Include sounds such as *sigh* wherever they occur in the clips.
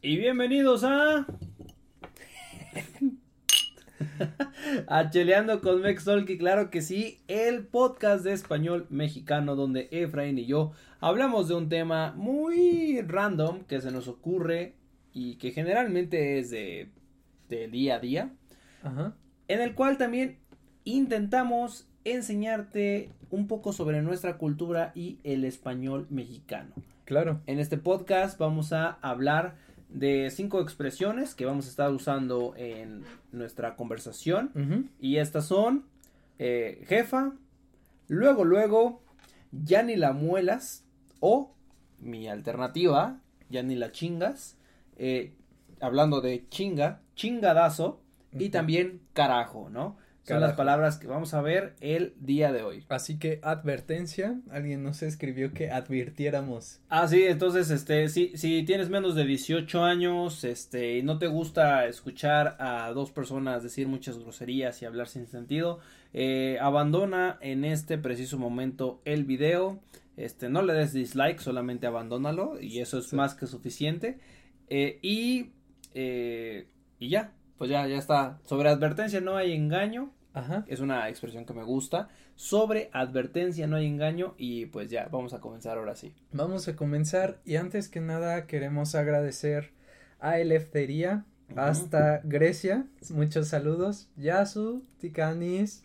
Y bienvenidos a. *laughs* a Cheleando con Mex Tolki, claro que sí, el podcast de español mexicano donde Efraín y yo hablamos de un tema muy random que se nos ocurre y que generalmente es de, de día a día, Ajá. en el cual también intentamos enseñarte un poco sobre nuestra cultura y el español mexicano. Claro. En este podcast vamos a hablar de cinco expresiones que vamos a estar usando en nuestra conversación. Y estas son eh, jefa, luego, luego, ya ni la muelas o mi alternativa, ya ni la chingas. eh, hablando de chinga, chingadazo y también carajo, ¿no? Son las palabras que vamos a ver el día de hoy. Así que advertencia, alguien nos escribió que advirtiéramos. Ah, sí, entonces, este, si, si tienes menos de 18 años, este, y no te gusta escuchar a dos personas decir muchas groserías y hablar sin sentido, eh, abandona en este preciso momento el video, este, no le des dislike, solamente abandónalo, y eso es Sí. más que suficiente, eh, y, eh, y ya, pues ya, ya está, sobre advertencia no hay engaño, Ajá. es una expresión que me gusta, sobre advertencia no hay engaño, y pues ya, vamos a comenzar ahora sí. Vamos a comenzar y antes que nada queremos agradecer a Eleftería hasta Grecia. Muchos saludos. Yasu, Tikanis,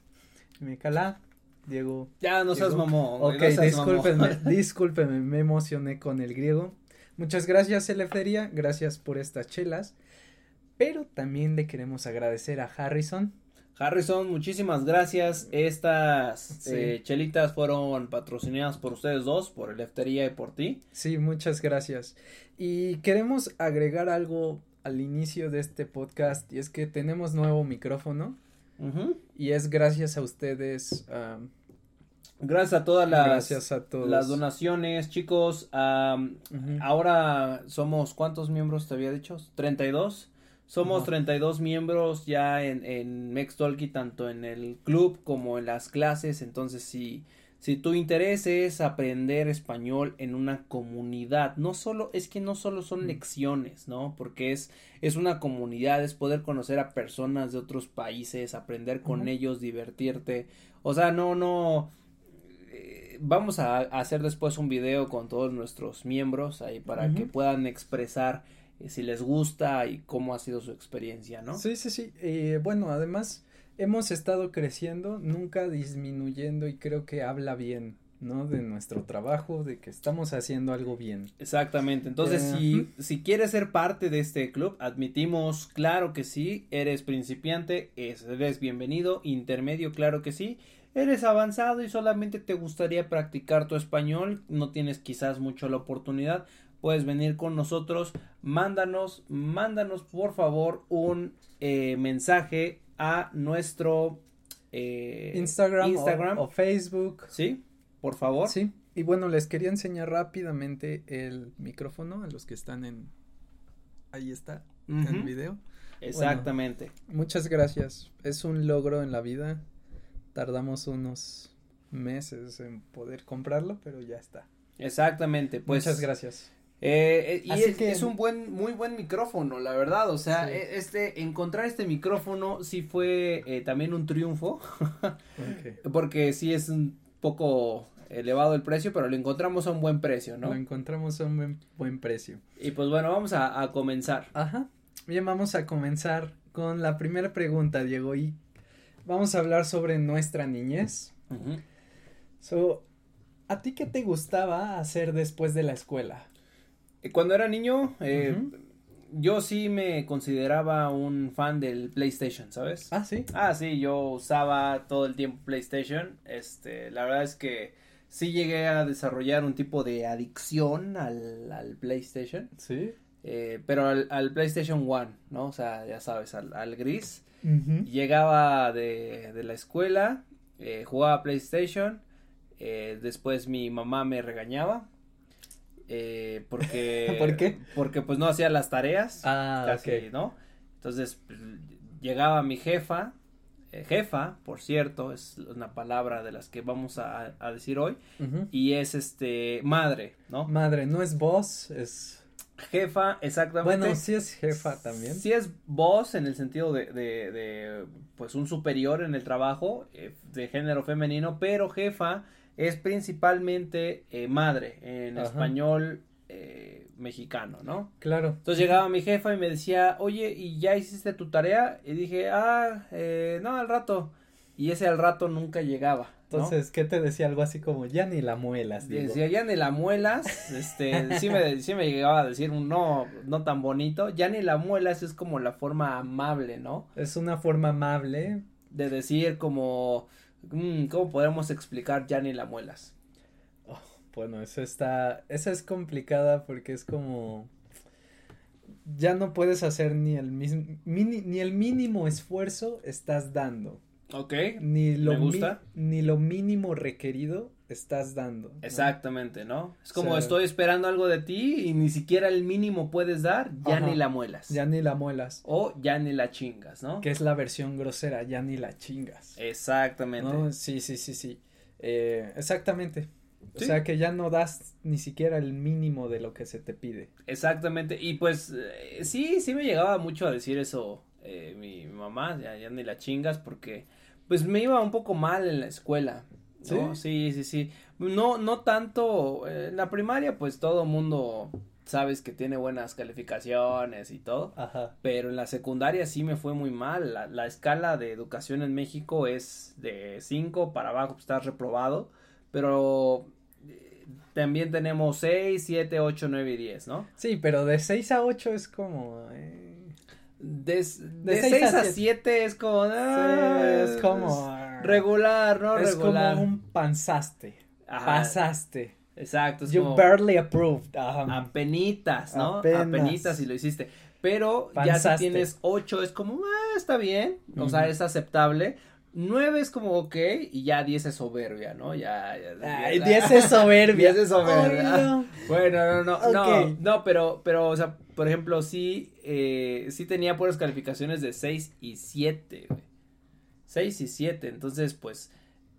Mikala, Diego. Ya, no seas mamón. Ok, no seas discúlpenme, mamón. *laughs* discúlpenme, me emocioné con el griego. Muchas gracias, Eleftería, gracias por estas chelas. Pero también le queremos agradecer a Harrison. Harrison, muchísimas gracias. Estas Sí. eh, chelitas fueron patrocinadas por ustedes dos, por el Eftería y por ti. Sí, muchas gracias. Y queremos agregar algo al inicio de este podcast y es que tenemos nuevo micrófono y es gracias a ustedes. Gracias a todas las, gracias a todos. las donaciones, chicos. Ahora somos, ¿cuántos miembros te había dicho? 32. Somos Ajá. 32 miembros ya en, en Mextalki, tanto en el club como en las clases. Entonces, si, si tu interés es aprender español en una comunidad, no solo, es que no solo son Mm. lecciones, ¿no? Porque es, es una comunidad, es poder conocer a personas de otros países, aprender con ellos, divertirte. O sea, no, no. eh, Vamos a, hacer después un video con todos nuestros miembros ahí para que puedan expresar si les gusta y cómo ha sido su experiencia, ¿no? Sí, sí, sí. Eh, bueno, además hemos estado creciendo, nunca disminuyendo y creo que habla bien, ¿no? De nuestro trabajo, de que estamos haciendo algo bien. Exactamente. Entonces, Eh, si, si quieres ser parte de este club, admitimos, claro que sí. Eres principiante, es- eres bienvenido. Intermedio, claro que sí. Eres avanzado y solamente te gustaría practicar tu español. No tienes quizás mucho la oportunidad. Puedes venir con nosotros. Mándanos, mándanos por favor un eh, mensaje a nuestro eh, Instagram, o- Instagram. O, Facebook. Sí, por favor. Sí. Y bueno, les quería enseñar rápidamente el micrófono a los que están en. Ahí está, en el video. Exactamente. Muchas gracias. Es un logro en la vida. Tardamos unos meses en poder comprarlo, pero ya está. Exactamente, pues. Muchas gracias. Eh, eh, y es, que- es un buen, muy buen micrófono, la verdad. O sea, Sí. e- este, encontrar este micrófono sí fue eh, también un triunfo, *laughs* porque sí es un poco elevado el precio, pero lo encontramos a un buen precio, ¿no? Lo encontramos a un buen, buen precio. Y pues bueno, vamos a, a comenzar. Ajá. Bien, vamos a comenzar con la primera pregunta, Diego. Y vamos a hablar sobre nuestra niñez. So, ¿a ti qué te gustaba hacer después de la escuela? Eh, Cuando era niño, eh, yo sí me consideraba un fan del PlayStation, ¿sabes? Ah, sí. Ah, sí, yo usaba todo el tiempo PlayStation. Este, la verdad es que sí llegué a desarrollar un tipo de adicción al, al PlayStation. Sí. eh, pero al, al PlayStation One, ¿no? O sea, ya sabes, al, al gris. Llegaba de, de la escuela, eh, jugaba PlayStation. eh, después mi mamá me regañaba. Eh, *laughs* porque. ¿Por qué? Porque pues no hacía las tareas Ah, casi. ¿no? Entonces pues, llegaba mi jefa, eh, jefa, por cierto, es una palabra de las que vamos a, a decir hoy, y es este madre, ¿no? Madre, no es voz, es Jefa, exactamente. Bueno, sí es jefa también. Sí es boss en el sentido de, de, de pues un superior en el trabajo eh, de género femenino, pero jefa es principalmente eh, madre en Ajá. español eh, mexicano, ¿no? Claro. Entonces llegaba mi jefa y me decía, oye, ¿y ya hiciste tu tarea? Y dije, ah, eh, no, al rato. Y ese al rato nunca llegaba. ¿no? Entonces, ¿qué te decía? Algo así como, ya ni la muelas, digo. Decía, ya ni la muelas, este, *laughs* sí me, sí me llegaba a decir un no, no tan bonito, ya ni la muelas es como la forma amable, ¿no? Es una forma amable. De decir como, ¿cómo podemos explicar ya ni la muelas? Oh, bueno, eso está, esa es complicada porque es como, ya no puedes hacer ni el mismo, mini- ni el mínimo esfuerzo estás dando. Ok, Ni lo, Me gusta. mi- ni lo mínimo requerido estás dando. ¿no? exactamente, ¿no? Es como O sea- estoy esperando algo de ti y ni siquiera el mínimo puedes dar, ya Ajá. ni la muelas. Ya ni la muelas. O ya ni la chingas, ¿no? Que es la versión grosera, ya ni la chingas. Exactamente. ¿no? Sí, sí, sí, sí. Eh, exactamente. O sea que ya no das ni siquiera el mínimo de lo que se te pide. Exactamente, y pues eh, sí, sí me llegaba mucho a decir eso eh, mi, mi mamá, ya, ya ni la chingas porque pues me iba un poco mal en la escuela, ¿no? Sí, sí, sí, no, no tanto, eh, en la primaria pues todo mundo sabes que tiene buenas calificaciones y todo, Ajá. pero en la secundaria sí me fue muy mal, la, la escala de educación en México es de 5 para abajo, pues, estás reprobado, pero eh, también tenemos 6, 7, 8, 9 y 10, ¿no? Sí, pero de 6 a 8 es como... eh, De, de, De 6 seis a a siete. 7 es como. sí, ah, es como... Regular, ¿no? Es regular. como un panzaste. Ajá, Pasaste. Exacto, es You como. barely approved. Ajá. Apenitas, ¿no? Apenas. Apenitas si lo hiciste. Pero ya si Panzaste. tienes 8 es como, ah, está bien. O sea, es aceptable. 9 es como ok. Y ya 10 es soberbia, ¿no? Ya. ya Ay, ya- 10 es soberbia. *laughs* 10 es soberbia. No. Bueno, no, no, no, no, pero, pero, o sea, por ejemplo, sí, eh, sí tenía puras calificaciones de 6 y 7, güey. 6 y 7, entonces, pues,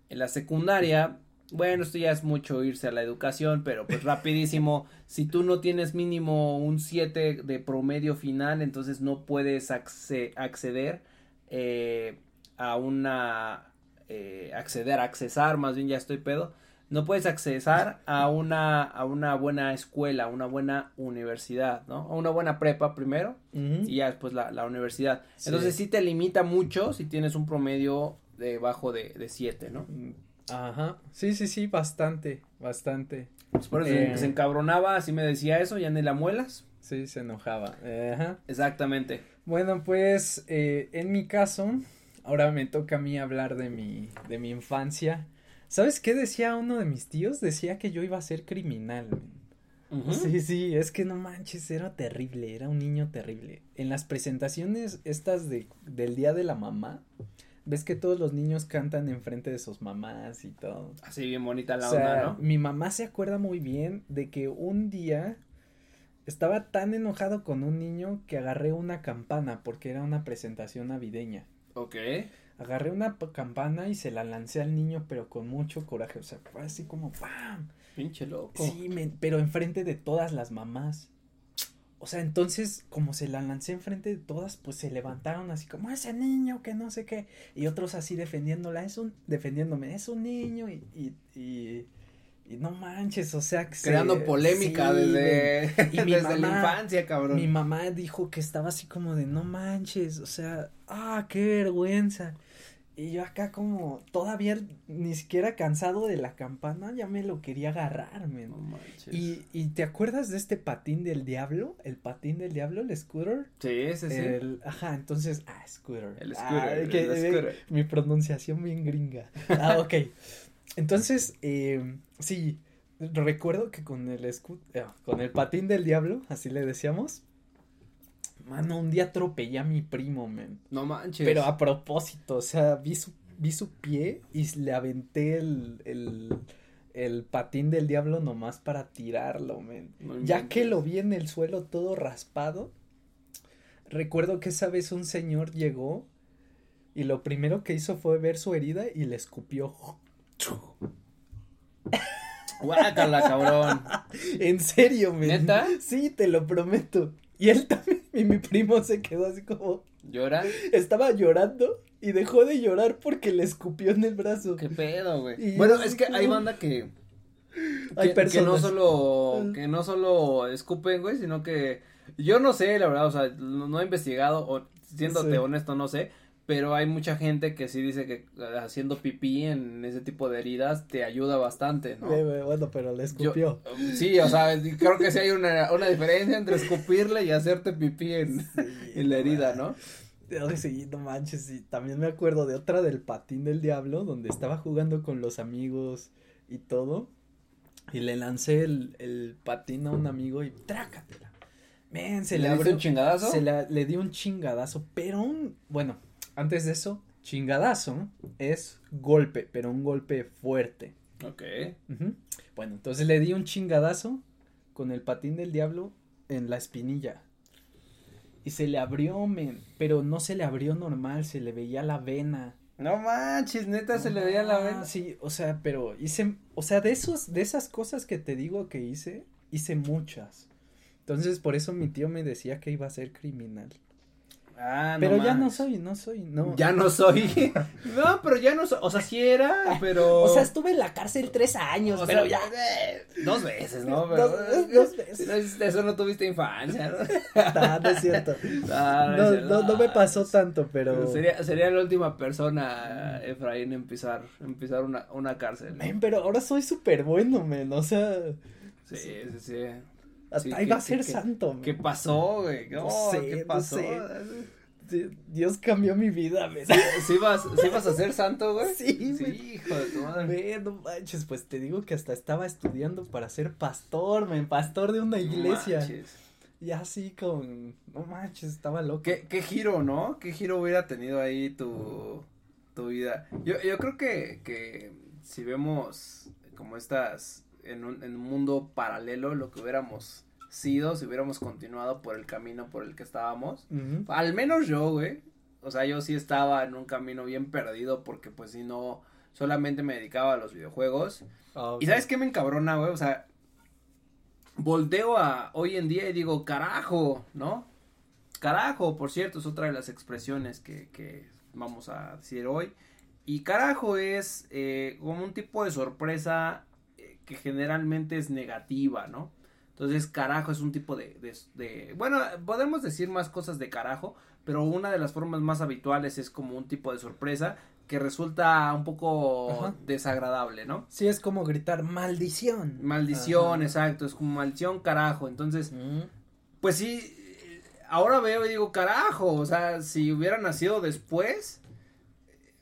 en la secundaria, bueno, esto ya es mucho irse a la educación, pero pues rapidísimo, *laughs* si tú no tienes mínimo un 7 de promedio final, entonces no puedes acce- acceder eh, a una, eh, acceder, accesar, más bien ya estoy pedo, no puedes accesar a una, a una buena escuela, a una buena universidad, ¿no? A una buena prepa primero y ya después la, la universidad. Sí. Entonces sí te limita mucho si tienes un promedio debajo de, de 7, ¿no? Mm, Ajá. Sí, sí, sí, bastante, bastante. Pues por eso Eh. se encabronaba, así me decía eso, ya ni la muelas. Sí, se enojaba. Ajá. Exactamente. Bueno, pues eh, en mi caso, ahora me toca a mí hablar de mi, de mi infancia. ¿Sabes qué decía uno de mis tíos? Decía que yo iba a ser criminal. Sí, sí, es que no manches, era terrible, era un niño terrible. En las presentaciones estas de, del Día de la Mamá, ves que todos los niños cantan enfrente de sus mamás y todo. Así bien bonita la o sea, onda, ¿no? mi mamá se acuerda muy bien de que un día estaba tan enojado con un niño que agarré una campana porque era una presentación navideña. Ok. Agarré una campana y se la lancé al niño, pero con mucho coraje, o sea, fue así como ¡pam! Pinche loco. Sí, pero enfrente de todas las mamás. O sea, entonces, como se la lancé enfrente de todas, pues se levantaron así como ese niño que no sé qué. Y otros así defendiéndola, es un, defendiéndome, es un niño y, y no manches, o sea, que se- Creando polémica sí, desde. Y *laughs* desde la infancia, cabrón. Mi mamá dijo que estaba así como de no manches, o sea, ah, qué vergüenza. Y yo acá como todavía ni siquiera cansado de la campana, ya me lo quería agarrar, men. No manches. Y, y te acuerdas de este patín del diablo? El patín del diablo, el scooter. Sí, sí, sí. El, ajá, entonces, ah, scooter. El Ah, scooter, que- el eh, scooter. Mi pronunciación bien gringa. Ah, ok. Entonces, eh, sí, recuerdo que con el scoot, eh, con el patín del diablo, así le decíamos. Mano, un día atropellé a mi primo, men. No manches. Pero a propósito, o sea, vi su, vi su pie y le aventé el, el, el patín del diablo nomás para tirarlo, men. No Ya que lo vi en el suelo todo raspado, recuerdo que esa vez un señor llegó y lo primero que hizo fue ver su herida y le escupió. Guácala, cabrón. En serio, men. ¿Neta? Sí, te lo prometo. Y él también, y mi primo se quedó así como, ¿Llora? estaba llorando y dejó de llorar porque le escupió en el brazo. ¿Qué pedo, güey? Bueno, es que como- hay *laughs* banda que. Hay que, que personas. no solo. Que no solo escupen, güey, sino que. Yo no sé, la verdad, o sea, no, no he investigado, o siéndote Sí. honesto, no sé. Pero hay mucha gente que sí dice que eh, haciendo pipí en ese tipo de heridas te ayuda bastante, ¿no? Eh, Bueno, pero le Yo- escupió. sí, o sea, creo que sí hay una, una diferencia entre escupirle y hacerte pipí en, Sí, *laughs* en la herida, ¿no? Sí, no manches, y también me acuerdo de otra del patín del diablo, donde estaba jugando con los amigos y todo, y le lancé el, el patín a un amigo y trácatela. Men, se le, ¿Le abrió, un chingadazo? se la- le di un chingadazo, pero un, bueno, antes de eso, chingadazo es golpe, pero un golpe fuerte. Ok. Bueno, entonces le di un chingadazo con el patín del diablo en la espinilla. Y se le abrió, men, pero no se le abrió normal, se le veía la vena. No manches, neta, se le veía la vena. Sí, o sea, pero hice, o sea, de esos, de esas cosas que te digo que hice, hice muchas. Entonces, por eso mi tío me decía que iba a ser criminal. Ah, no pero ya no soy, no soy, no. Ya no soy. *laughs* no, pero ya no soy. O sea, sí era, *laughs* pero. O sea, estuve en la cárcel tres años, O pero sea, ya. eh, Dos veces, ¿no? *laughs* Pero, Dos- dos veces. Eso, no tuviste infancia, ¿no? Ah, no es cierto. No, es cierto. no, no me pasó tanto, pero. Sería, sería la última persona, Efraín, en pisar, en pisar una, una cárcel. Men, pero ahora soy súper bueno, men, o sea, Sí, sí, sí. Hasta Sí, ahí ¿qué- va a ser qué- santo. ¿Qué pasó, güey? No sé, ¿Qué no pasó? sé. Dios cambió mi vida, men. ¿Sí vas, ¿Sí vas a ser santo, güey? Sí, güey. Sí, hijo de tu madre. No manches, pues te digo que hasta estaba estudiando para ser pastor, men, pastor de una iglesia. Manches. Y así con, no manches, estaba loco. ¿Qué, qué giro, ¿no? ¿Qué giro hubiera tenido ahí tu, tu vida? Yo, yo creo que, que si vemos como estas, en un, en un mundo paralelo, lo que hubiéramos sido, si hubiéramos continuado por el camino por el que estábamos, al menos yo, güey, o sea, yo sí estaba en un camino bien perdido porque pues si no, solamente me dedicaba a los videojuegos. Ah. ¿Y sabes qué me encabrona, güey? O sea, volteo a hoy en día y digo, carajo, ¿no? Carajo, por cierto, es otra de las expresiones que, que vamos a decir hoy. Y carajo es eh, como un tipo de sorpresa que generalmente es negativa, ¿no? Entonces, carajo es un tipo de, de, de- Bueno, podemos decir más cosas de carajo, pero una de las formas más habituales es como un tipo de sorpresa que resulta un poco Ajá. desagradable, ¿no? Sí, es como gritar maldición. Maldición, Ajá. exacto, es como maldición, carajo. Entonces, Mm. pues sí, ahora veo y digo, carajo, o sea, si hubiera nacido después,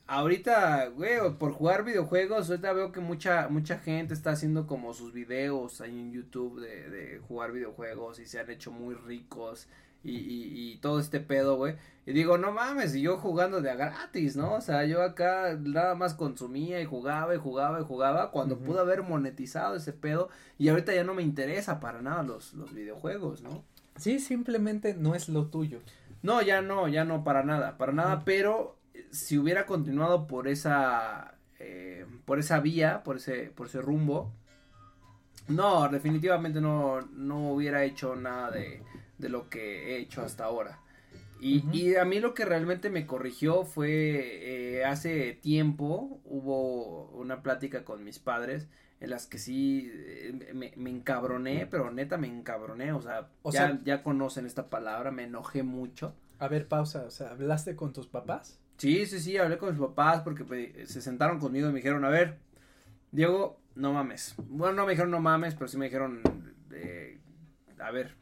ahorita, güey, por jugar videojuegos, ahorita veo que mucha, mucha gente está haciendo como sus videos ahí en YouTube de, de jugar videojuegos y se han hecho muy ricos y, y, y todo este pedo, güey. Y digo, no mames, y yo jugando de a gratis, ¿no? O sea, yo acá nada más consumía y jugaba y jugaba y jugaba cuando pude haber monetizado ese pedo y ahorita ya no me interesa para nada los, los videojuegos, ¿no? Sí, simplemente no es lo tuyo. No, ya no, ya no, para nada, para nada, pero si hubiera continuado por esa, eh, por esa vía, por ese, por ese rumbo, no, definitivamente no, no hubiera hecho nada de, de lo que he hecho hasta ahora. Y, y a mí lo que realmente me corrigió fue eh, hace tiempo hubo una plática con mis padres en las que sí eh, me, me encabroné, pero neta me encabroné, o sea, O ya, sea- ya conocen esta palabra, me enojé mucho. A ver, pausa, o sea, ¿hablaste con tus papás? Sí, sí, sí, hablé con mis papás porque pues, se sentaron conmigo y me dijeron, a ver, Diego, no mames. Bueno, no me dijeron no mames, pero sí me dijeron, eh, a ver,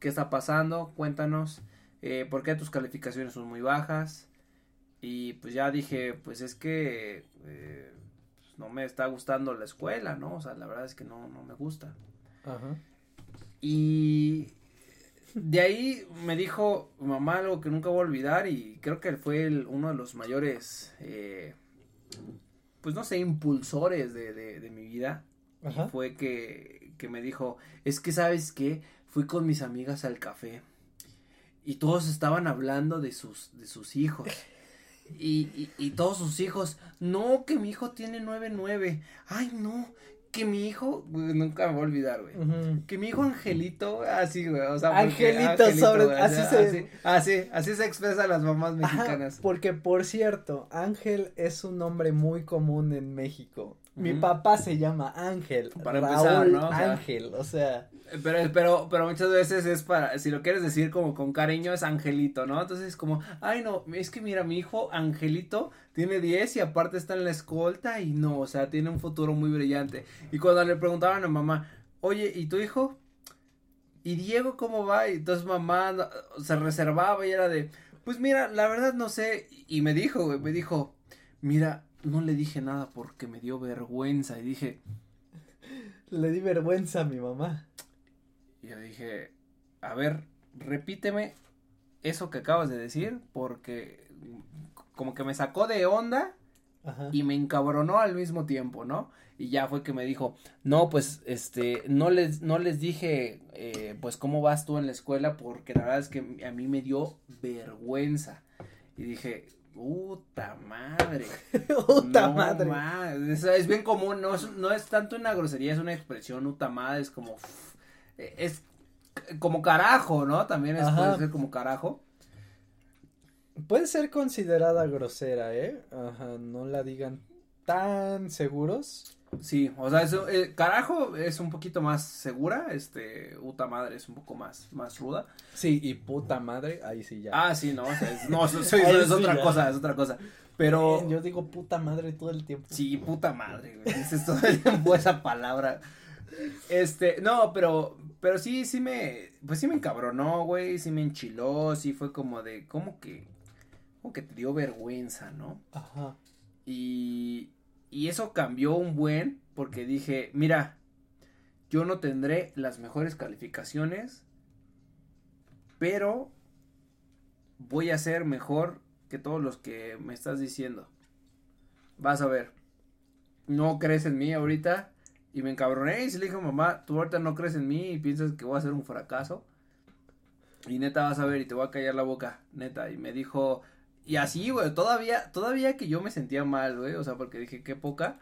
¿qué está pasando? Cuéntanos, eh, ¿por qué tus calificaciones son muy bajas? Y pues ya dije, pues es que eh, pues, no me está gustando la escuela, ¿no? O sea, la verdad es que no, no me gusta. Ajá. Y de ahí me dijo mamá algo que nunca voy a olvidar y creo que fue el- uno de los mayores, eh, pues no sé, impulsores de, de, de mi vida. Ajá. fue que, que me dijo, es que sabes qué, fui con mis amigas al café y todos estaban hablando de sus, de sus hijos. *laughs* Y, y, y todos sus hijos, no, que mi hijo tiene nueve nueve, ay no, que mi hijo, nunca me voy a olvidar, güey. Que mi hijo Angelito, así, güey, o sea, porque- Angelito sobre- güey, así sea, se- así, así, así se expresan las mamás Ajá, mexicanas. porque por cierto, Ángel es un nombre muy común en México. Mi papá se llama Ángel. Para Raúl empezar, ¿no? O sea, Ángel, o sea. Pero, pero, pero muchas veces es para, si lo quieres decir como con cariño, es Angelito, ¿no? Entonces es como, ay no, es que mira, mi hijo Angelito tiene 10 y aparte está en la escolta y no, o sea, tiene un futuro muy brillante. Y cuando le preguntaban a mamá, oye, ¿y tu hijo? ¿Y Diego cómo va? Y entonces mamá no- se reservaba y era de, pues mira, la verdad no sé. Y me dijo, güey, me dijo, mira, no le dije nada porque me dio vergüenza. Y dije, Le di vergüenza a mi mamá. Y yo dije, a ver, repíteme eso que acabas de decir, porque como que me sacó de onda Ajá. y me encabronó al mismo tiempo, ¿no? Y ya fue que me dijo, no, pues, este, no les, no les dije, eh, pues, cómo vas tú en la escuela, porque la verdad es que a mí me dio vergüenza. Y dije, puta madre. *laughs* Puta No madre. ma- Es, es bien común, no es, no es tanto una grosería, es una expresión utamada, es como, uf, es como carajo, ¿no? También es, puede ser como carajo. Puede ser considerada grosera, ¿eh? Ajá, no la digan tan seguros. Sí, o sea, eso, eh, carajo es un poquito más segura, este, uta madre es un poco más, más ruda. Sí, y puta madre, ahí sí ya. Ah, sí, no, o sea, es, no, eso, *laughs* es sí otra ya. cosa, es otra cosa. Pero, Eh, Yo digo puta madre todo el tiempo. Sí, puta madre, güey. Dices todo el tiempo esa palabra. Este, no, pero, pero sí, sí me, pues sí me encabronó, güey, sí me enchiló, sí fue como de, como que, como que te dio vergüenza, ¿no? Ajá. Y, y eso cambió un buen, porque dije, mira, yo no tendré las mejores calificaciones, pero voy a ser mejor que todos los que me estás diciendo. Vas a ver. No crees en mí ahorita. Y me encabroné y se le dije, mamá, tú ahorita no crees en mí y piensas que voy a ser un fracaso. Y neta vas a ver y te voy a callar la boca, neta. Y me dijo, y así, güey, todavía, todavía que yo me sentía mal, güey, o sea, porque dije, qué poca.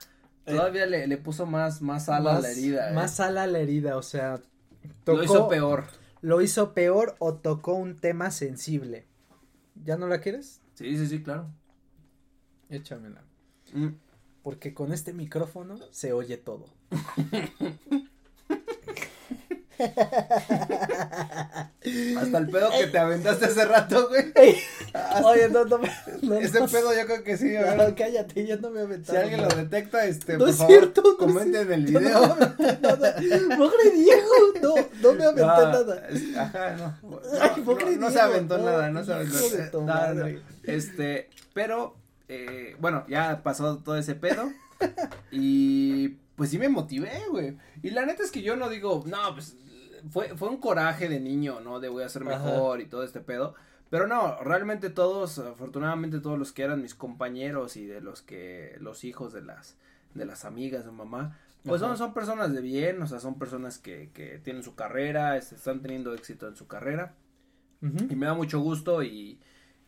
Eh, Todavía le, le puso más, más sal a la herida. eh. Más sal a la herida, o sea. Lo hizo peor. Lo hizo peor o tocó un tema sensible. ¿Ya no la quieres? Sí, sí, sí, claro. Échamela. Mm. Porque con este micrófono se oye todo. *laughs* *laughs* Hasta el pedo que te aventaste hace rato, güey. Hasta- *laughs* Oye, no, no. No, Ese no, pedo yo creo que sí, a no, cállate, yo no me he Si aventado. alguien lo nada. detecta, este, No por es favor, cierto, no es comenten el video. No nada. Diego, no, no me aventé No, nada. es- Ajá, no. No, Ay, no, se aventó nada, no se aventó madre. Este, pero, eh, bueno, ya pasó todo ese pedo. *laughs* y pues sí me motivé, güey. Y la neta es que yo no digo, no, pues fue, fue un coraje de niño, ¿no? De voy a ser Ajá. mejor y todo este pedo. Pero no, realmente todos, afortunadamente todos los que eran mis compañeros y de los que, los hijos de las, de las amigas de mamá, pues Ajá. son, son personas de bien, o sea, son personas que, que tienen su carrera, están teniendo éxito en su carrera. Y me da mucho gusto y,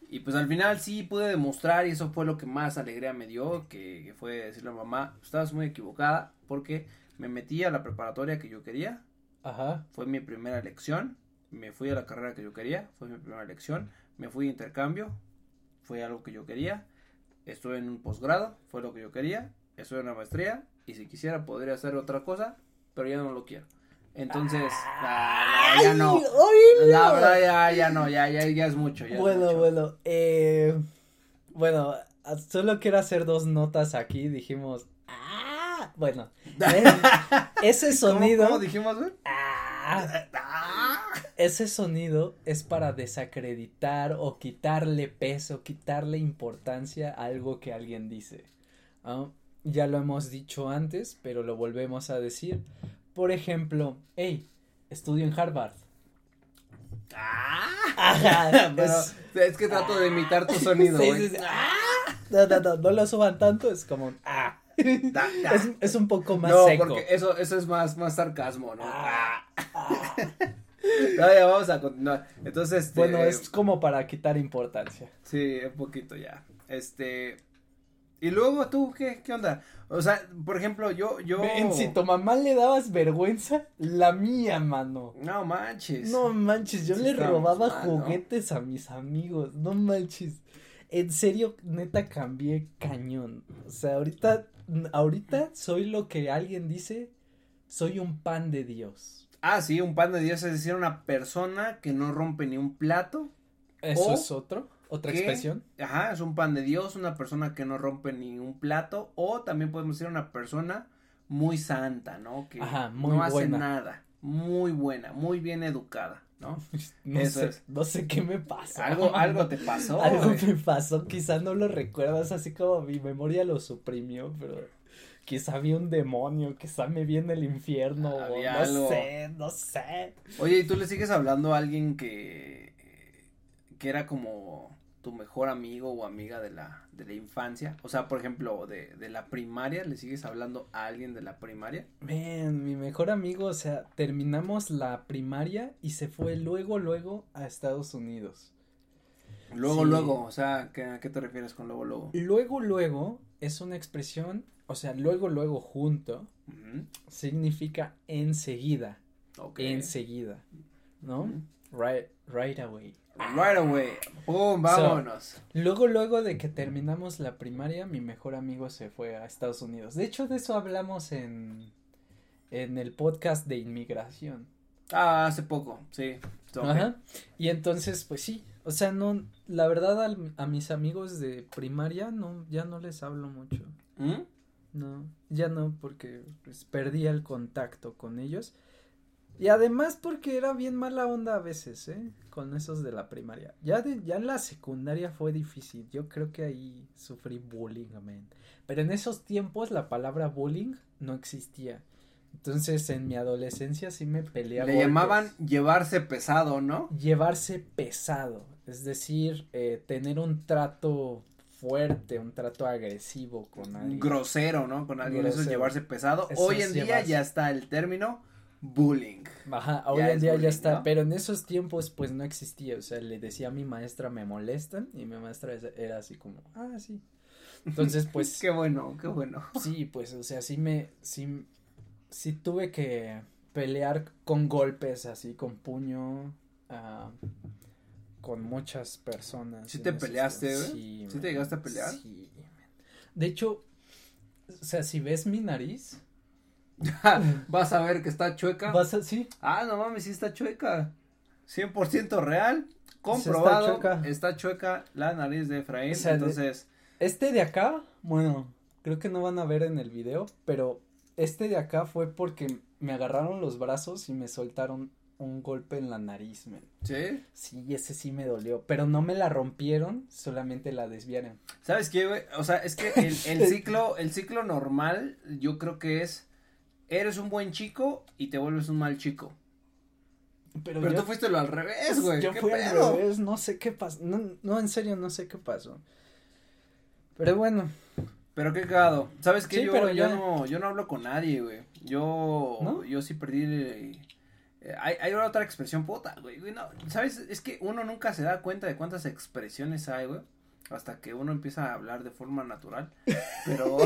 y pues al final sí pude demostrar y eso fue lo que más alegría me dio, que, que fue decirle a mamá, estabas muy equivocada porque me metí a la preparatoria que yo quería, Ajá. fue mi primera elección, me fui a la carrera que yo quería, fue mi primera elección, me fui de intercambio, fue algo que yo quería, estuve en un posgrado, fue lo que yo quería, estuve en una maestría y si quisiera podría hacer otra cosa, pero ya no lo quiero. Entonces, ah, no, ya no. Oílo. La verdad ya, ya no, ya, ya, ya es mucho. Ya es Bueno, mucho. bueno, eh, bueno, solo quiero hacer dos notas aquí, dijimos, bueno, *laughs* ese ¿Cómo- sonido, ¿Cómo, dijimos, güey? ah, Ah. ese sonido es para desacreditar o quitarle peso, quitarle importancia a algo que alguien dice. ¿ah? Ya lo hemos dicho antes, pero lo volvemos a decir. Por ejemplo, hey, estudio en Harvard. Ajá, *laughs* Pero es- es que trato de imitar tu sonido, Sí, güey. sí, sí. No, no, no, no lo suban tanto, es como, ah. Da, da. Es, es un poco más no, seco. porque eso, eso es más, más sarcasmo, ¿no? Ah, ah. *laughs* No, ya vamos a continuar. Entonces, este, Bueno, es como para quitar importancia. Sí, un poquito ya. Este, Y luego tú, ¿qué, qué onda? O sea, por ejemplo, yo, yo. Ven, si tu mamá le dabas vergüenza, la mía, mano. No manches. No manches, yo Sí le robaba ¿no? juguetes a mis amigos, no manches. En serio, neta cambié cañón. O sea, ahorita, ahorita soy lo que alguien dice, soy un pan de Dios. Ah, sí, un pan de Dios es decir, una persona que no rompe ni un plato. ¿Eso es otro? ¿Otra que- expresión? Ajá, es un pan de Dios, una persona que no rompe ni un plato. O también podemos decir una persona muy santa, ¿no? Que Ajá, muy no hace nada. Muy buena, muy bien educada, ¿no? *laughs* No Eso sé, es. no sé qué me pasó. Algo, algo te pasó. *laughs* Algo me pasó, quizá no lo recuerdas, así como mi memoria lo suprimió, pero quizá vi un demonio, quizá me vi en el infierno, no algo. sé, no sé. Oye, ¿y tú le sigues hablando a alguien que, que era como tu mejor amigo o amiga de la, de la infancia? O sea, por ejemplo, de, de la primaria, ¿le sigues hablando a alguien de la primaria? Man, mi mejor amigo, o sea, terminamos la primaria y se fue luego, luego a Estados Unidos. Luego, Sí. luego, o sea, ¿qué, ¿a qué te refieres con luego, luego? Luego, luego es una expresión, o sea, luego, luego junto significa enseguida, ok. enseguida, ¿no? Right, right away. Right away, pum, vámonos. Luego, luego de que terminamos la primaria, mi mejor amigo se fue a Estados Unidos. De hecho, de eso hablamos en, en el podcast de inmigración. Ah, hace poco, sí. Ajá. Y entonces, pues sí. O sea, no, la verdad al- a mis amigos de primaria no, ya no les hablo mucho. ¿Mm? No, ya no, porque pues, perdí el contacto con ellos. Y además porque era bien mala onda a veces, ¿eh? Con esos de la primaria. Ya, de, ya en la secundaria fue difícil. Yo creo que ahí sufrí bullying, man. Pero en esos tiempos la palabra bullying no existía. Entonces en mi adolescencia sí me peleé a Le golpes. llamaban llevarse pesado, ¿no? Llevarse pesado. Es decir, eh, tener un trato fuerte, un trato agresivo con alguien. Grosero, ¿no? Con alguien, eso es llevarse pesado. Eso Hoy en día llevarse. ya está el término bullying. Ajá, hoy en día bullying, ya está, ¿no? pero en esos tiempos pues no existía, o sea, le decía a mi maestra me molestan y mi maestra es- era así como, ah, sí. Entonces *laughs* pues Qué bueno, qué bueno. sí, pues o sea, sí me, sí, sí tuve que pelear con golpes así, con puño, ah, con muchas personas. ¿Sí te peleaste, güey? Sí, ¿Sí te llegaste a pelear? Sí, man. De hecho, o sea, si ves mi nariz, *laughs* Vas a ver que está chueca. vas a, sí, Ah, no mames, sí está chueca. 100% real. Comprobado. chueca. Está chueca la nariz de Efraín. O sea, de- entonces, Este de acá, bueno, creo que no van a ver en el video, pero este de acá fue porque me agarraron los brazos y me soltaron un golpe en la nariz, man. ¿sí? Sí, ese sí me dolió, pero no me la rompieron, solamente la desviaron. ¿Sabes qué, güey? O sea, es que el, el *laughs* ciclo, el ciclo normal, yo creo que es, eres un buen chico y te vuelves un mal chico. Pero, Pero yo, tú fuiste lo al revés, güey. yo ¿Qué fui al pedo? revés, no sé qué pasó, no, no, en serio, no sé qué pasó. Pero bueno, Pero qué cagado. ¿Sabes qué? Sí, yo, pero yo ya- no, yo no hablo con nadie, güey. Yo, ¿No? yo sí perdí. eh, hay, hay otra expresión puta, güey. güey, no, ¿Sabes? Es que uno nunca se da cuenta de cuántas expresiones hay, güey. Hasta que uno empieza a hablar de forma natural. *laughs* Pero.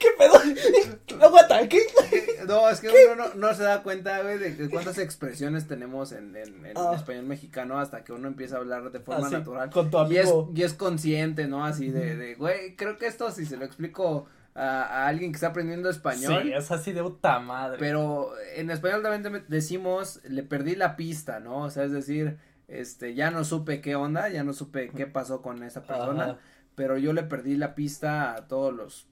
¿qué pedo? Aguanta, ¿qué? *laughs* no, es que uno no, no se da cuenta, güey, de que cuántas expresiones tenemos en, en, en Ah. español mexicano hasta que uno empieza a hablar de forma Así, natural. con tu Y es, amigo. y es consciente, ¿no? Así de, de, güey, creo que esto si se lo explico a, a alguien que está aprendiendo español. Sí, es así de puta madre. Pero en español también decimos, le perdí la pista, ¿no? O sea, es decir, este, ya no supe qué onda, ya no supe qué pasó con esa persona, Ajá. pero yo le perdí la pista a todos los,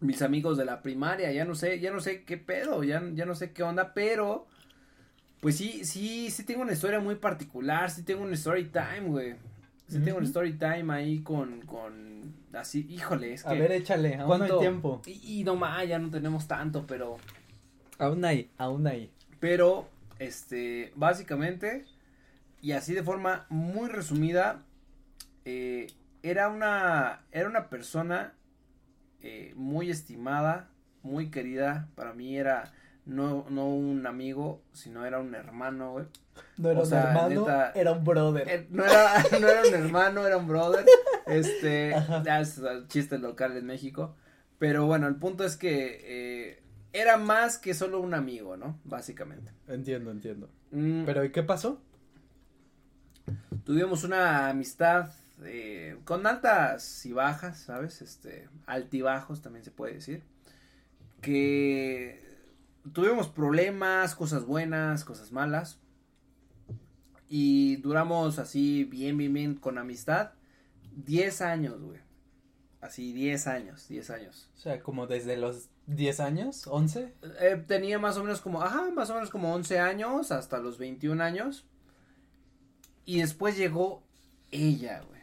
mis amigos de la primaria, ya no sé, ya no sé qué pedo, ya, ya no sé qué onda, pero, pues sí, sí, sí tengo una historia muy particular, sí tengo un story time, güey. Sí tengo un story time ahí con, con, así, híjole, es que. A ver, échale, aún no hay ¿cuánto? tiempo. Y, y no más, ya no tenemos tanto, pero. Aún hay, aún hay. Pero, este, básicamente, y así de forma muy resumida, eh, era una, era una persona eh, muy estimada, muy querida, para mí era no, no un amigo, sino era un hermano, güey. No era O un sea, hermano, neta, era un brother. Eh, No era, *laughs* no era un hermano, era un brother. Este, es uh, chiste local en México. Pero bueno, el punto es que eh, era más que solo un amigo, ¿no? Básicamente. Entiendo, entiendo. Mm, Pero ¿y qué pasó? Tuvimos una amistad eh, con altas y bajas, ¿sabes? Este, altibajos también se puede decir. Que tuvimos problemas, cosas buenas, cosas malas. Y duramos así bien, bien, bien con amistad. 10 años, güey. Así, 10 años, 10 años. O sea, como desde los 10 años, 11. Eh, tenía más o menos como, ajá, más o menos como 11 años hasta los 21 años. Y después llegó ella, güey.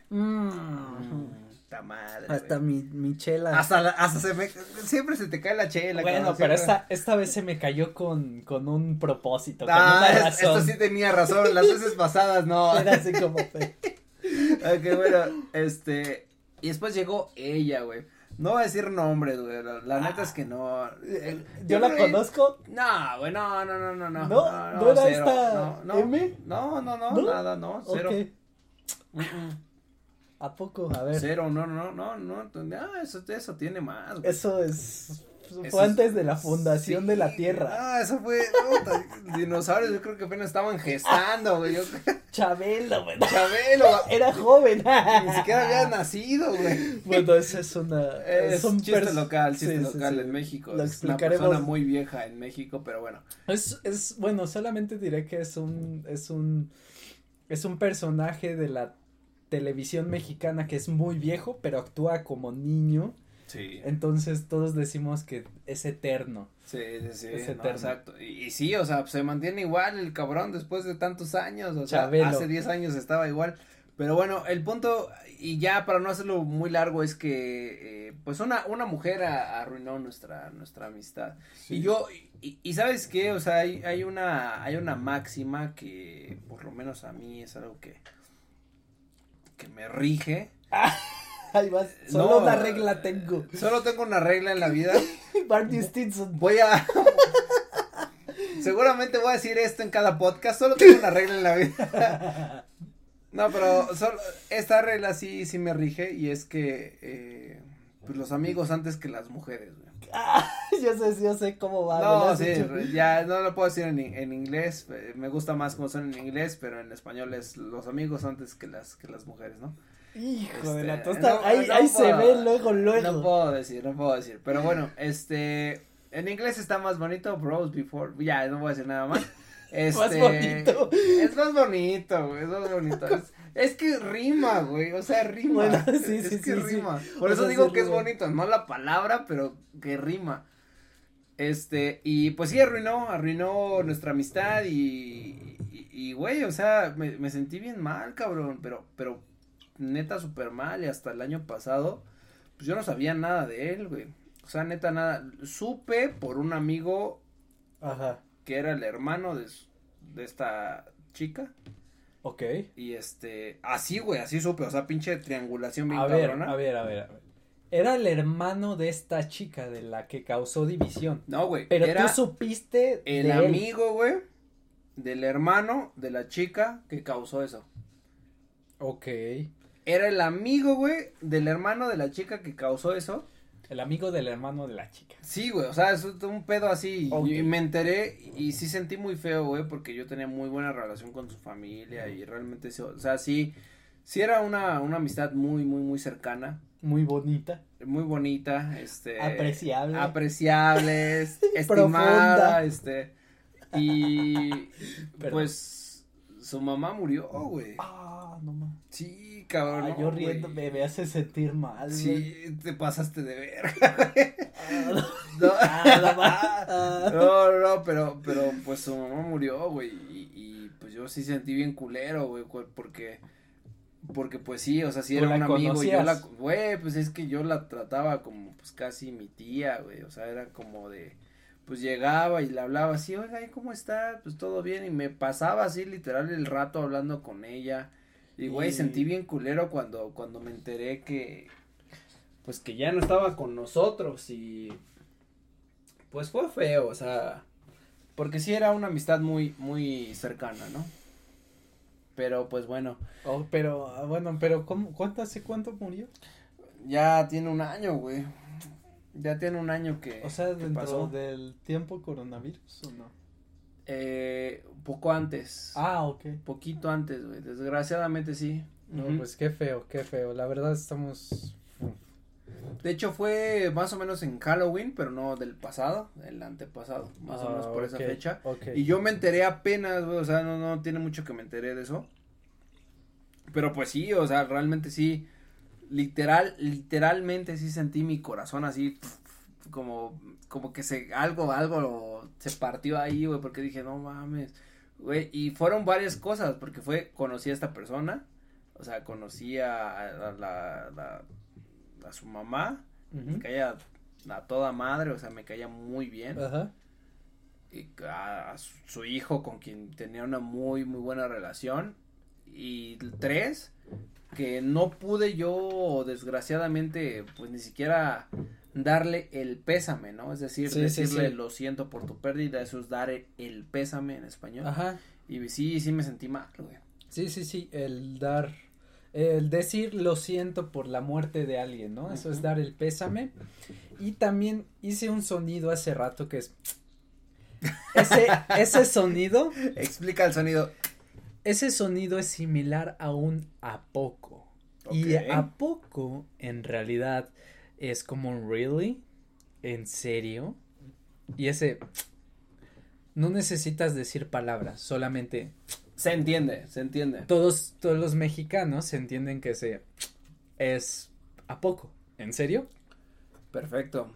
Madre. Mm. Hasta güey. mi, mi chela. Hasta, la- hasta se me, siempre se te cae la chela. bueno, cabrón, pero siempre. esta, esta vez se me cayó con, con un propósito, con Ah, una es- razón. esto sí tenía razón, las veces pasadas no. *laughs* Era así como fe. *laughs* Ok, bueno, este, y después llegó ella, güey. No voy a decir nombres, güey, la, la neta es que no. Yo la conozco. No, güey, no, no, no, no, no. ¿No? ¿No era esta no, no, M? No, no, no, ¿No? nada, no, cero. Ok. Mm, ¿A poco? A ver. Cero, no, no, no, no, no, ah, eso, eso tiene más, güey. Eso es. Fue Eso antes es- de la fundación de la Tierra. Ah, eso fue, dinosaurios yo creo que apenas estaban gestando, güey, yo, Chabelo, güey. Chabelo, *laughs* Era joven. ni siquiera había nacido, güey. Bueno, eso es una. Es un chiste local, chiste sí, local sí. en México. Lo es una persona muy vieja en México, pero bueno. Es, es, bueno, solamente diré que es un, es un, es un personaje de la televisión mexicana que es muy viejo, pero actúa como niño, Sí. entonces todos decimos que es eterno. Sí, sí, sí. Es no, eterno. exacto. Y, y sí, o sea, se mantiene igual el cabrón después de tantos años. O sea, hace 10 años estaba igual. Pero bueno, el punto, y ya para no hacerlo muy largo, es que, eh, pues una, una mujer a- arruinó nuestra, nuestra amistad. Y yo, y, y sabes qué, o sea, hay, hay una, hay una máxima que, por lo menos a mí, es algo que, que me rige. *laughs* Ahí vas, solo No, una regla tengo. Solo tengo una regla en la vida. *laughs* Barney Stinson. Voy a. *laughs* Seguramente voy a decir esto en cada podcast. Solo tengo una regla en la vida. No, pero solo, esta regla sí, sí me rige. Y es que. eh, pues los amigos antes que las mujeres, güey. yo sé, yo sé cómo va. No, sí, ya no lo puedo decir en, en inglés. Me gusta más como son en inglés, pero en español es los amigos antes que las, que las mujeres, ¿no? Hijo de Este, la tosta. no, ahí no ahí se ve luego, luego. No puedo decir, no puedo decir. Pero bueno, este. En inglés está más bonito, bros before. Ya, no voy a decir nada más. *laughs* Este, Más bonito. Es más bonito, güey. Es más bonito. Es, es que rima, güey. O sea, rima. Bueno, *laughs* sí, es sí, que sí, rima. Por O eso sea, digo que es bonito. No la palabra, pero que rima. Este, y pues sí, arruinó, arruinó nuestra amistad y, y, y, güey, o sea, me, me sentí bien mal, cabrón, pero, pero neta súper mal y hasta el año pasado, pues yo no sabía nada de él, güey. O sea, neta nada, supe por un amigo Ajá. que era el hermano de, de esta chica Ok. y este, así, güey, así supe, o sea, pinche triangulación bien A ver, cabrona. a ver, a ver, a ver. Era el hermano de esta chica de la que causó división. No, güey, Pero era tú supiste el de amigo, güey, del hermano de la chica que causó eso. Ok. Era el amigo, güey, del hermano de la chica que causó eso. El amigo del hermano de la chica. Sí, güey, o sea, es un pedo así. Y me enteré y sí sentí muy feo, güey, porque yo tenía muy buena relación con su familia y realmente, o sea, sí, sí era una, una amistad muy, muy, muy cercana, Muy bonita. muy bonita, este. Apreciable. Apreciable, *laughs* estimada, este. Y, Perdón. pues, su mamá murió, güey. Ah, no mames. Sí, cabrón. Ah, yo riendo me, hace sentir mal. Sí, te pasaste de verga. Ah, *laughs* No, Ah, *laughs* no no, no, pero, pero, pues su mamá murió, güey, y, y, pues yo sí sentí bien culero, güey, porque, porque pues sí, o sea, sí ¿Tú era un amigo, yo la, güey, pues es que yo la trataba como, pues casi mi tía, güey, o sea, era como de, pues llegaba y le hablaba así, oiga, ¿y cómo está? Pues todo bien, y me pasaba así literal el rato hablando con ella, y güey, Y- sentí bien culero cuando, cuando me enteré que, pues que ya no estaba con nosotros, y pues fue feo, o sea, Porque sí era una amistad muy, muy cercana, ¿no? Pero pues bueno. Oh, pero, ah, bueno, pero ¿cómo, cuánto, hace cuánto murió? Ya tiene un año, güey. Ya tiene un año que. O sea, que dentro pasó. del tiempo coronavirus o no? Eh, poco antes. Ah, ok. Poquito antes, güey. Desgraciadamente sí. No, pues qué feo, qué feo. La verdad estamos. De hecho fue más o menos en Halloween, pero no del pasado, el antepasado, más o Ah, menos por esa ok, fecha. Y yo me enteré apenas, güey, o sea, no, no tiene mucho que me enteré de eso. Pero pues sí, o sea, realmente sí, literal, literalmente sí sentí mi corazón así, como, como que se, algo, algo se partió ahí, güey, porque dije, no mames, güey, y fueron varias cosas, porque fue, conocí a esta persona, o sea, conocí a, a la, la- a su mamá, me Ujú. caía a toda madre, o sea, me caía muy bien Ajá. y a, a su, su hijo con quien tenía una muy muy buena relación y tres que no pude yo desgraciadamente pues ni siquiera darle el pésame, ¿no? Es decir, Sí, decirle sí. lo siento por tu pérdida, eso es dar el, pésame en español. Ajá. Y sí, sí me sentí mal, güey. Sí, sí, sí, el dar, el decir lo siento por la muerte de alguien, ¿no? Eso es dar el pésame. Y también hice un sonido hace rato que es, *laughs* ese, ese sonido, Explica el sonido. ese sonido es similar a un a poco. Y a poco, en realidad, es como un really, en serio. Y ese, no necesitas decir palabras, solamente Se entiende, se entiende. todos, todos los mexicanos entienden que se es a poco. ¿En serio? Perfecto.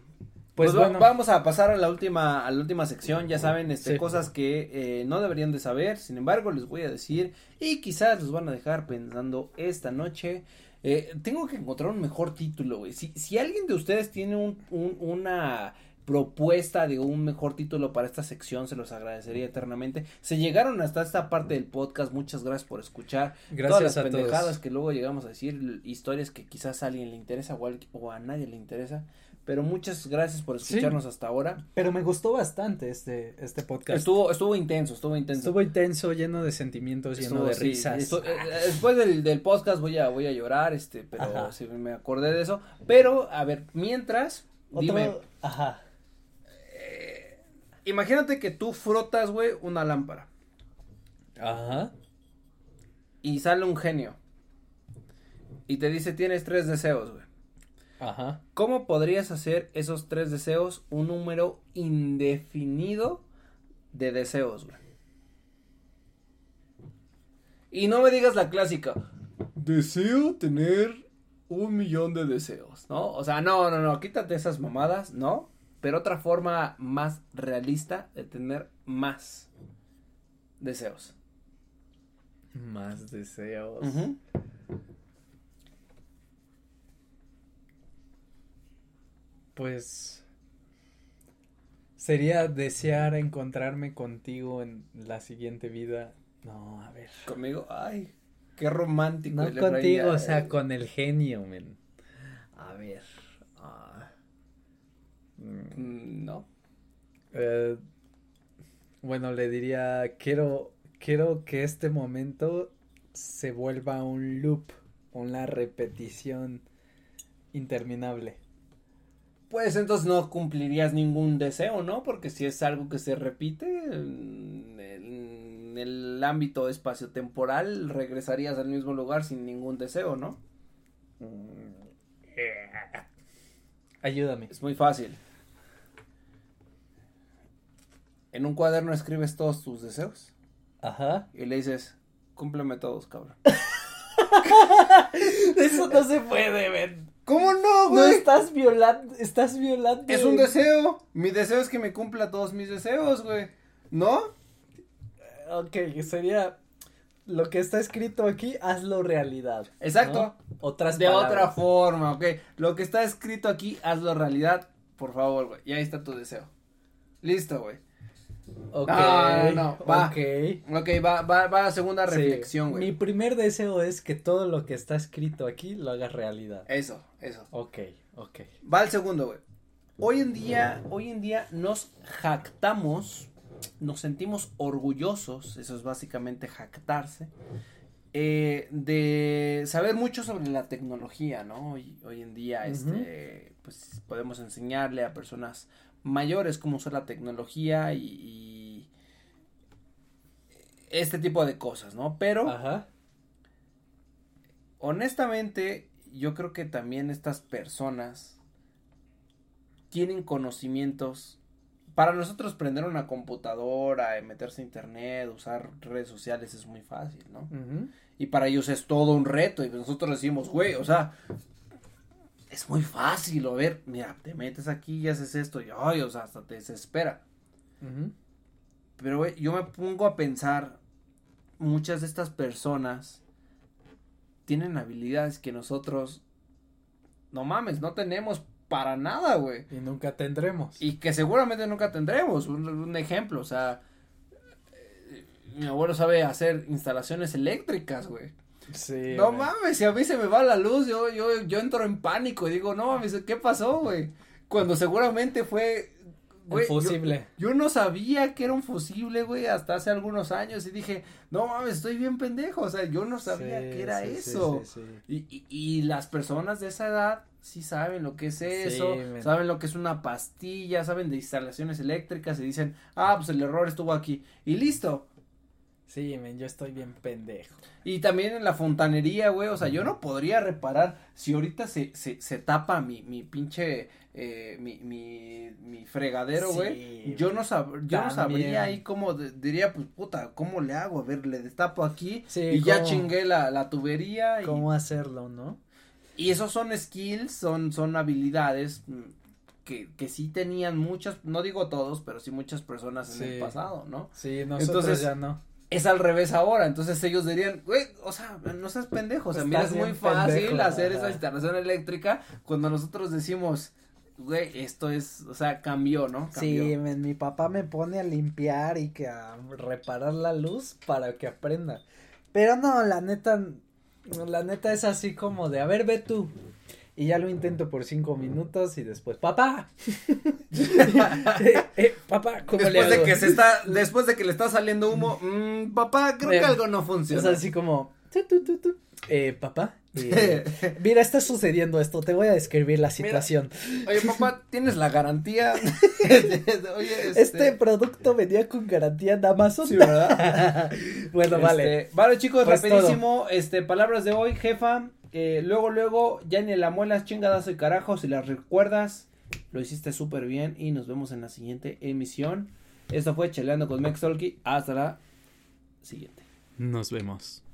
Pues, Pues, bueno, vamos a pasar a la última, a la última sección, ya saben, este, Sí. cosas que eh, no deberían de saber, sin embargo, les voy a decir, y quizás los van a dejar pensando esta noche, eh, tengo que encontrar un mejor título, güey, si, si alguien de ustedes tiene un, un- una propuesta de un mejor título para esta sección, se los agradecería eternamente, se llegaron hasta esta parte del podcast, muchas gracias por escuchar, todas gracias las a pendejadas todos. que luego llegamos a decir, historias que quizás a alguien le interesa o a nadie le interesa. Pero muchas gracias por Sí. escucharnos hasta ahora. Pero me gustó bastante este, este podcast. Estuvo, estuvo intenso, estuvo intenso. Estuvo intenso, lleno de sentimientos, lleno de sí, risas. esto- eh, eh, después del, del podcast voy a, voy a llorar, este, pero Ajá. sí me acordé de eso. Pero, a ver, mientras, Otro- dime, Ajá. eh, imagínate que tú frotas, güey, una lámpara Ajá. y sale un genio y te dice tienes tres deseos, güey. Ajá. ¿Cómo podrías hacer esos tres deseos un número indefinido de deseos, güey? Y no me digas la clásica. Deseo tener un millón de deseos, ¿no? O sea, no, no, no, quítate esas mamadas, ¿no? Pero otra forma más realista de tener más deseos. Más deseos. Ujú. Pues sería desear encontrarme contigo en la siguiente vida. No, a ver. Conmigo, ay, qué romántico. No contigo, o sea, eh. con el genio, men. A ver. ah, Mm, No. eh, bueno, le diría, quiero, quiero que este momento se vuelva un loop, una repetición interminable. Pues entonces no cumplirías ningún deseo, ¿no? Porque si es algo que se repite en el, en el ámbito espaciotemporal, regresarías al mismo lugar sin ningún deseo, ¿no? *laughs* Ayúdame. Es muy fácil. En un cuaderno escribes todos tus deseos Ajá. y le dices, cúmpleme todos, cabrón. *laughs* Eso no se puede, men. ¿Cómo no, No estás violando, estás violando. Es un deseo. Mi deseo es que me cumpla todos mis deseos, güey. ¿No? Ok, sería lo que está escrito aquí, hazlo realidad. Exacto. ¿no? Otras De palabras. otra forma, ok. Lo que está escrito aquí, hazlo realidad, por favor, güey. Y ahí está tu deseo. Listo, güey. Ok. No, va. Ok. Ok, va, va, va a la segunda Sí, reflexión, Mi güey. primer deseo es que todo lo que está escrito aquí lo hagas realidad. Eso, eso. Ok, ok. Va al segundo, güey. Hoy en día, hoy en día nos jactamos nos sentimos orgullosos, eso es básicamente jactarse, eh, de saber mucho sobre la tecnología, ¿no? Hoy, hoy en día, este, pues podemos enseñarle a personas mayores cómo usar la tecnología y, y este tipo de cosas, ¿no? Pero, Ajá. honestamente, yo creo que también estas personas tienen conocimientos. Para nosotros prender una computadora, meterse a internet, usar redes sociales es muy fácil, ¿no? Y para ellos es todo un reto. Y nosotros decimos, güey, o sea, es muy fácil. O ver, mira, te metes aquí y haces esto. Y, ay, o sea, hasta te desespera. Pero, güey, yo me pongo a pensar, muchas de estas personas tienen habilidades que nosotros, no mames, no tenemos para nada, güey. Y nunca tendremos. Y que seguramente nunca tendremos. Un, un ejemplo, o sea, eh, mi abuelo sabe hacer instalaciones eléctricas, güey. Sí. No güey. mames, si a mí se me va la luz, yo, yo, yo entro en pánico y digo, no mames, ¿qué pasó, güey? Cuando seguramente fue, güey, Un fusible. Yo, yo no sabía que era un fusible, güey, hasta hace algunos años y dije, no mames, estoy bien pendejo, o sea, yo no sabía Sí, que era sí, eso. Y, y, y las personas de esa edad sí saben lo que es eso, saben lo que es una pastilla, saben de instalaciones eléctricas y dicen, ah, pues el error estuvo aquí y listo. Sí, men, yo estoy bien pendejo. Y también en la fontanería, güey, o sea, yo no podría reparar si ahorita se, se, se tapa mi, mi pinche, eh, mi, mi, mi fregadero, Sí, güey. yo no sab yo no sabría ahí cómo, de- diría, pues, puta, ¿cómo le hago? A ver, le destapo aquí Sí, y ya ¿cómo- chingué la, la tubería y, ¿Cómo hacerlo, no? y esos son skills, son, son habilidades mm, que, que sí tenían muchas, no digo todos, pero sí muchas personas en el pasado, ¿no? Sí, nosotros Entonces, ya no. Es al revés ahora, entonces ellos dirían, güey, o sea, no seas pendejo, o sea, mira, es muy fácil pendejo, hacer esa instalación eléctrica cuando nosotros decimos, güey, esto es, o sea, cambió, ¿no? Sí, men, mi papá me pone a limpiar y que a reparar la luz para que aprenda. Pero no, la neta, la neta es así como de, a ver, ve tú. Y ya lo intento por cinco minutos y después, papá. *laughs* *laughs* eh, eh, papá, ¿cómo le Después de que se está, después de que le está saliendo humo, *laughs* mm, papá, creo que algo no Es funciona. así como, tu, tu, tu, tu. Eh, papá, eh, mira, está sucediendo esto, te voy a describir la situación. Oye, papá, ¿tienes la garantía? Oye, Este, producto venía con garantía en Amazon. Sí, ¿verdad? bueno, vale. Este, vale, chicos, Pues rapidísimo, este, palabras de hoy, jefa, luego, luego, ya ni la muelas chingadas y carajo, si las recuerdas, lo hiciste súper bien y nos vemos en la siguiente emisión. Esto fue Cheleando con Mex hasta la siguiente. Nos vemos.